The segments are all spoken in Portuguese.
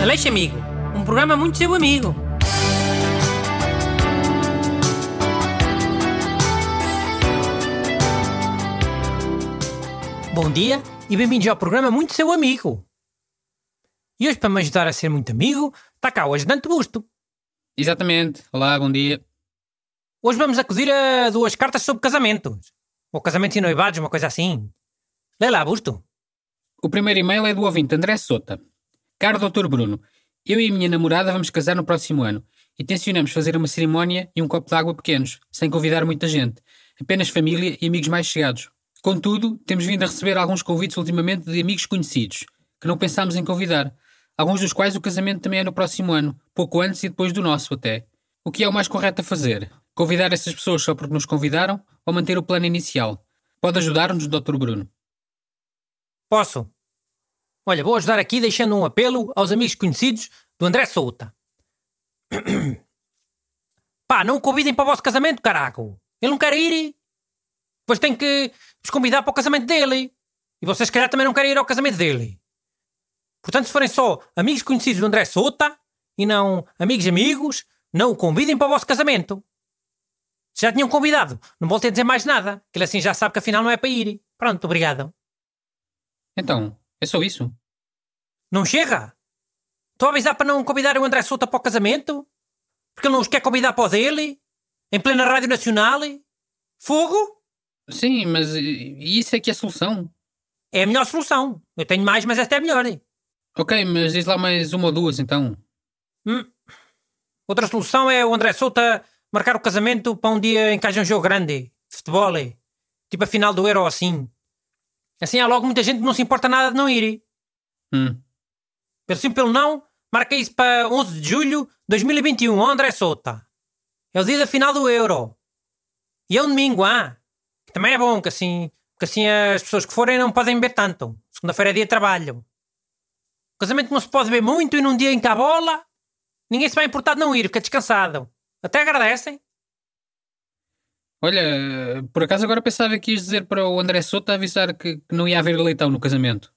Aleixo Amigo, um programa muito seu amigo. Bom dia e bem-vindos ao programa Muito Seu Amigo. E hoje, para me ajudar a ser muito amigo, está cá o ajudante Busto. Exatamente. Olá, bom dia. Hoje vamos acudir a duas cartas sobre casamentos. Ou casamentos e noivados, uma coisa assim. Lê lá, Busto. O primeiro e-mail é do ouvinte André Sota. Caro Dr. Bruno, eu e a minha namorada vamos casar no próximo ano e tencionamos fazer uma cerimónia e um copo de água pequenos, sem convidar muita gente, apenas família e amigos mais chegados. Contudo, temos vindo a receber alguns convites ultimamente de amigos conhecidos, que não pensámos em convidar, alguns dos quais o casamento também é no próximo ano, pouco antes e depois do nosso até. O que é o mais correto a fazer? Convidar essas pessoas só porque nos convidaram ou manter o plano inicial? Pode ajudar-nos, Dr. Bruno? Posso? Olha, vou ajudar aqui deixando um apelo aos amigos conhecidos do André Souta. Pá, não o convidem para o vosso casamento, caraco. Ele não quer ir. Depois tem que vos convidar para o casamento dele. E vocês, se calhar, também não querem ir ao casamento dele. Portanto, se forem só amigos conhecidos do André Souta e não amigos amigos, não o convidem para o vosso casamento. Já tinham convidado, não voltem a dizer mais nada, que ele assim já sabe que afinal não é para ir. Pronto, obrigado. Então, é só isso? Não chega? Estou a avisar para não convidar o André Souta para o casamento? Porque ele não os quer convidar para o dele? Em plena Rádio Nacional? Fogo? Sim, mas isso é que é a solução? É a melhor solução. Eu tenho mais, mas esta é a melhor. Ok, mas diz lá mais uma ou duas então. Hum. Outra solução é o André Souta marcar o casamento para um dia em que haja um jogo grande de futebol. Tipo a final do Euro assim. Assim há logo muita gente que não se importa nada de não ir. Hum. Pelo sim, pelo não, marca isso para 11 de julho de 2021, ó André Souta. É o dia da final do Euro. E é um domingo, ah? Também é bom, que assim, que assim as pessoas que forem não podem beber tanto. Segunda-feira é dia de trabalho. O casamento não se pode beber muito e num dia em que há bola, ninguém se vai importar de não ir, fica descansado. Até agradecem. Olha, por acaso agora pensava que ias dizer para o André Souto avisar que, que não ia haver leitão no casamento.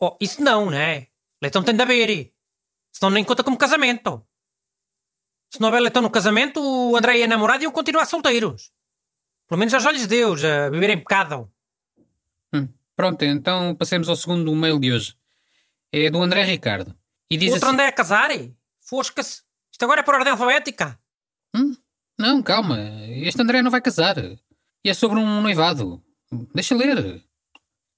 Oh, isso não, né? Leitão tem de haver. Senão nem conta como casamento. Se não houver leitão no casamento, o André e a namorada iam continuar solteiros. Pelo menos aos olhos de Deus, a viver em pecado. Hum, pronto, então passemos ao segundo mail de hoje. É do André Ricardo. E diz Outro assim... André a casar? Fosca-se. Isto agora é por ordem alfabética. Hum? Não, calma. Este André não vai casar. E é sobre um noivado. Deixa ler.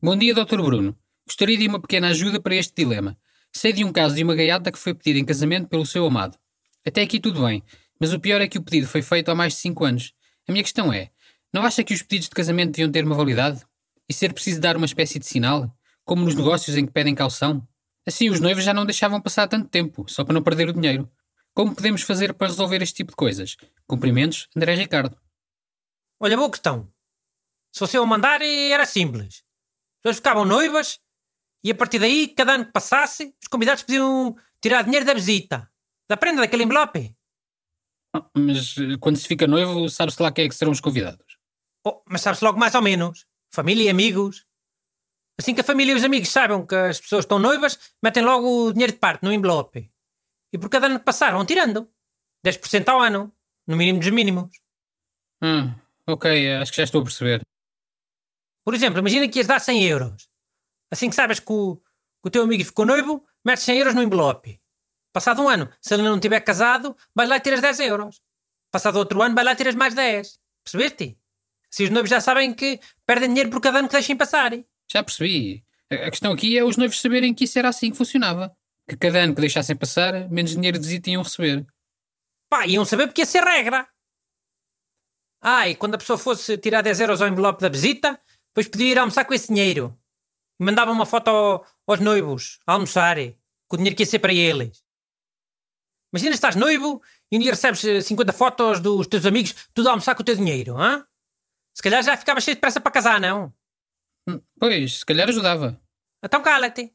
Bom dia, Dr. Bruno. Gostaria de uma pequena ajuda para este dilema. Sei de um caso de uma gaiata que foi pedida em casamento pelo seu amado. Até aqui tudo bem, mas o pior é que o pedido foi feito há mais de 5 anos. A minha questão é: não acha que os pedidos de casamento deviam ter uma validade? E ser preciso dar uma espécie de sinal? Como nos negócios em que pedem calção? Assim os noivos já não deixavam passar tanto tempo, só para não perder o dinheiro. Como podemos fazer para resolver este tipo de coisas? Cumprimentos, André Ricardo. Olha, boa questão. Se fosse eu a mandar, era simples. As pessoas ficavam noivas e a partir daí, cada ano que passasse, os convidados podiam tirar dinheiro da visita, da prenda daquele envelope. Ah, mas eh, quando se fica noivo, sabe-se lá quem é que serão os convidados. Oh, mas sabe-se logo mais ou menos. Família e amigos. Assim que a família e os amigos saibam que as pessoas estão noivas, metem logo o dinheiro de parte no envelope. E por cada ano que passar vão tirando. 10% ao ano. No mínimo dos mínimos. Hum, ok, acho que já estou a perceber. Por exemplo, imagina que ias dar 100 euros. Assim que sabes que o, que o teu amigo ficou noivo, metes 100 euros no envelope. Passado um ano, se ele não estiver casado, vais lá e tiras 10 euros. Passado outro ano, vais lá e tiras mais 10. Percebeste? Se os noivos já sabem que perdem dinheiro por cada ano que deixem passar. Já percebi. A questão aqui é os noivos saberem que isso era assim que funcionava que cada ano que deixassem passar, menos dinheiro de visita iam receber. Pá, iam saber porque ia ser regra. Ah, e quando a pessoa fosse tirar 10 euros ao envelope da visita, depois podia ir almoçar com esse dinheiro. Mandava uma foto ao, aos noivos a almoçar, com o dinheiro que ia ser para eles. Imagina estás noivo e um dia recebes 50 fotos dos teus amigos, tudo a almoçar com o teu dinheiro, hã? Se calhar já ficava cheio de pressa para casar, não? Hum, pois, se calhar ajudava. Então cala-te.